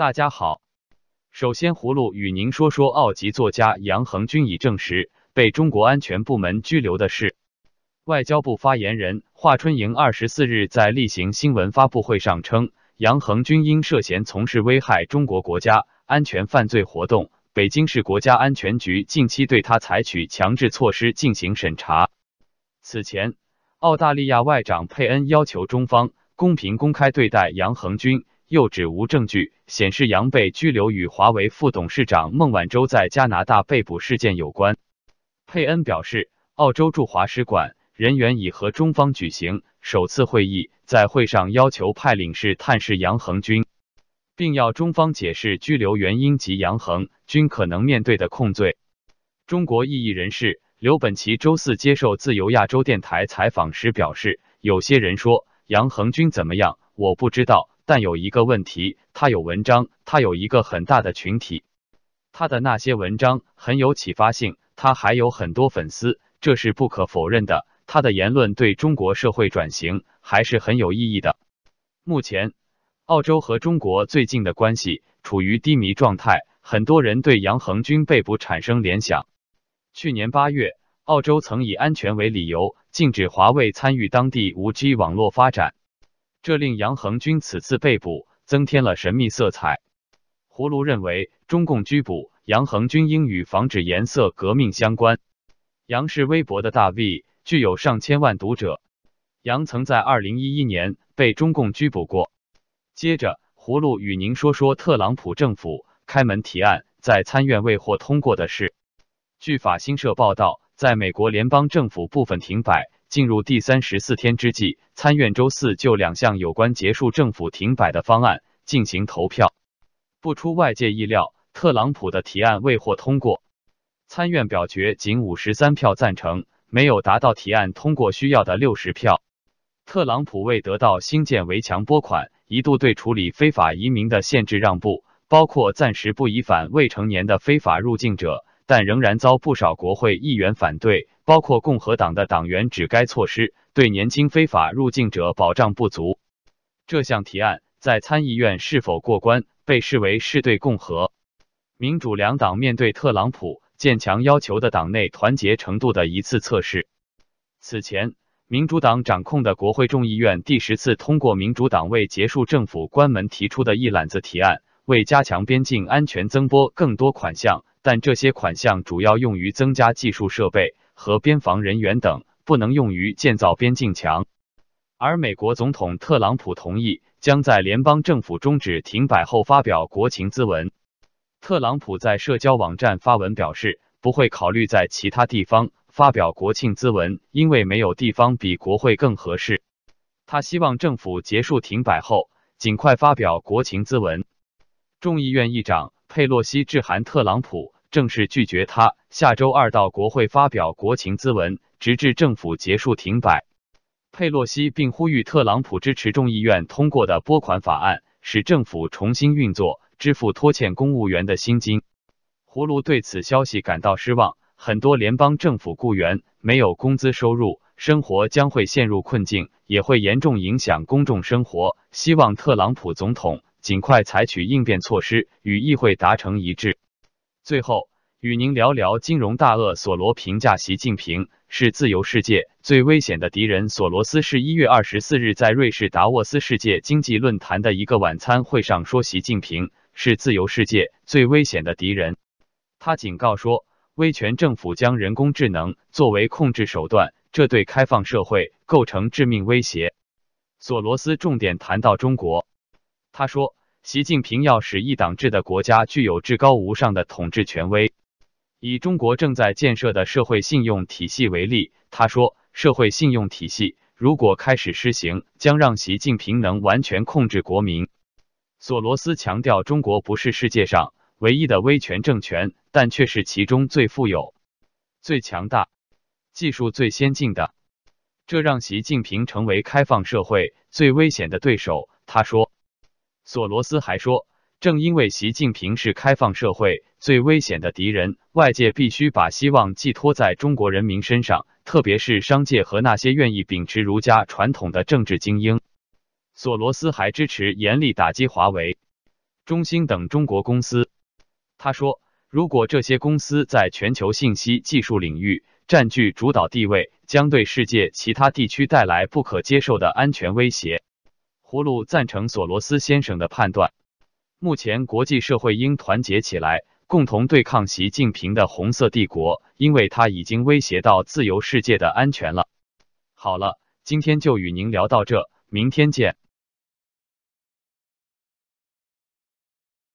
大家好，首先葫芦与您说说澳籍作家杨恒军已证实被中国安全部门拘留的事。外交部发言人华春莹二十四日在例行新闻发布会上称，杨恒军因涉嫌从事危害中国国家安全犯罪活动，北京市国家安全局近期对他采取强制措施进行审查。此前，澳大利亚外长佩恩要求中方公平公开对待杨恒军。又指无证据显示杨被拘留与华为副董事长孟晚舟在加拿大被捕事件有关。佩恩表示，澳洲驻华使馆人员已和中方举行首次会议，在会上要求派领事探视杨恒军，并要中方解释拘留原因及杨恒军可能面对的控罪。中国异议人士刘本奇周四接受自由亚洲电台采访时表示，有些人说杨恒军怎么样，我不知道。但有一个问题，他有文章，他有一个很大的群体，他的那些文章很有启发性，他还有很多粉丝，这是不可否认的。他的言论对中国社会转型还是很有意义的。目前，澳洲和中国最近的关系处于低迷状态，很多人对杨恒军被捕产生联想。去年八月，澳洲曾以安全为理由，禁止华为参与当地五 G 网络发展。这令杨恒军此次被捕增添了神秘色彩。葫芦认为，中共拘捕杨恒军应与防止颜色革命相关。杨是微博的大 V，具有上千万读者。杨曾在二零一一年被中共拘捕过。接着，葫芦与您说说特朗普政府开门提案在参院未获通过的事。据法新社报道，在美国联邦政府部分停摆。进入第三十四天之际，参院周四就两项有关结束政府停摆的方案进行投票。不出外界意料，特朗普的提案未获通过。参院表决仅五十三票赞成，没有达到提案通过需要的六十票。特朗普为得到新建围墙拨款，一度对处理非法移民的限制让步，包括暂时不移返未成年的非法入境者。但仍然遭不少国会议员反对，包括共和党的党员指该措施对年轻非法入境者保障不足。这项提案在参议院是否过关，被视为是对共和、民主两党面对特朗普建强要求的党内团结程度的一次测试。此前，民主党掌控的国会众议院第十次通过民主党为结束政府关门提出的一揽子提案，为加强边境安全增拨更多款项。但这些款项主要用于增加技术设备和边防人员等，不能用于建造边境墙。而美国总统特朗普同意将在联邦政府终止停摆后发表国情咨文。特朗普在社交网站发文表示，不会考虑在其他地方发表国庆咨文，因为没有地方比国会更合适。他希望政府结束停摆后尽快发表国情咨文。众议院议长。佩洛西致函特朗普，正式拒绝他下周二到国会发表国情咨文，直至政府结束停摆。佩洛西并呼吁特朗普支持众议院通过的拨款法案，使政府重新运作，支付拖欠公务员的薪金。葫芦对此消息感到失望，很多联邦政府雇员没有工资收入，生活将会陷入困境，也会严重影响公众生活。希望特朗普总统。尽快采取应变措施，与议会达成一致。最后，与您聊聊金融大鳄索罗评价习近平是自由世界最危险的敌人。索罗斯是一月二十四日在瑞士达沃斯世界经济论坛的一个晚餐会上说，习近平是自由世界最危险的敌人。他警告说，威权政府将人工智能作为控制手段，这对开放社会构成致命威胁。索罗斯重点谈到中国。他说，习近平要使一党制的国家具有至高无上的统治权威。以中国正在建设的社会信用体系为例，他说，社会信用体系如果开始施行，将让习近平能完全控制国民。索罗斯强调，中国不是世界上唯一的威权政权，但却是其中最富有、最强大、技术最先进的。这让习近平成为开放社会最危险的对手。他说。索罗斯还说，正因为习近平是开放社会最危险的敌人，外界必须把希望寄托在中国人民身上，特别是商界和那些愿意秉持儒家传统的政治精英。索罗斯还支持严厉打击华为。中兴等中国公司。他说，如果这些公司在全球信息技术领域占据主导地位，将对世界其他地区带来不可接受的安全威胁。葫芦赞成索罗斯先生的判断，目前国际社会应团结起来，共同对抗习近平的红色帝国，因为他已经威胁到自由世界的安全了。好了，今天就与您聊到这，明天见。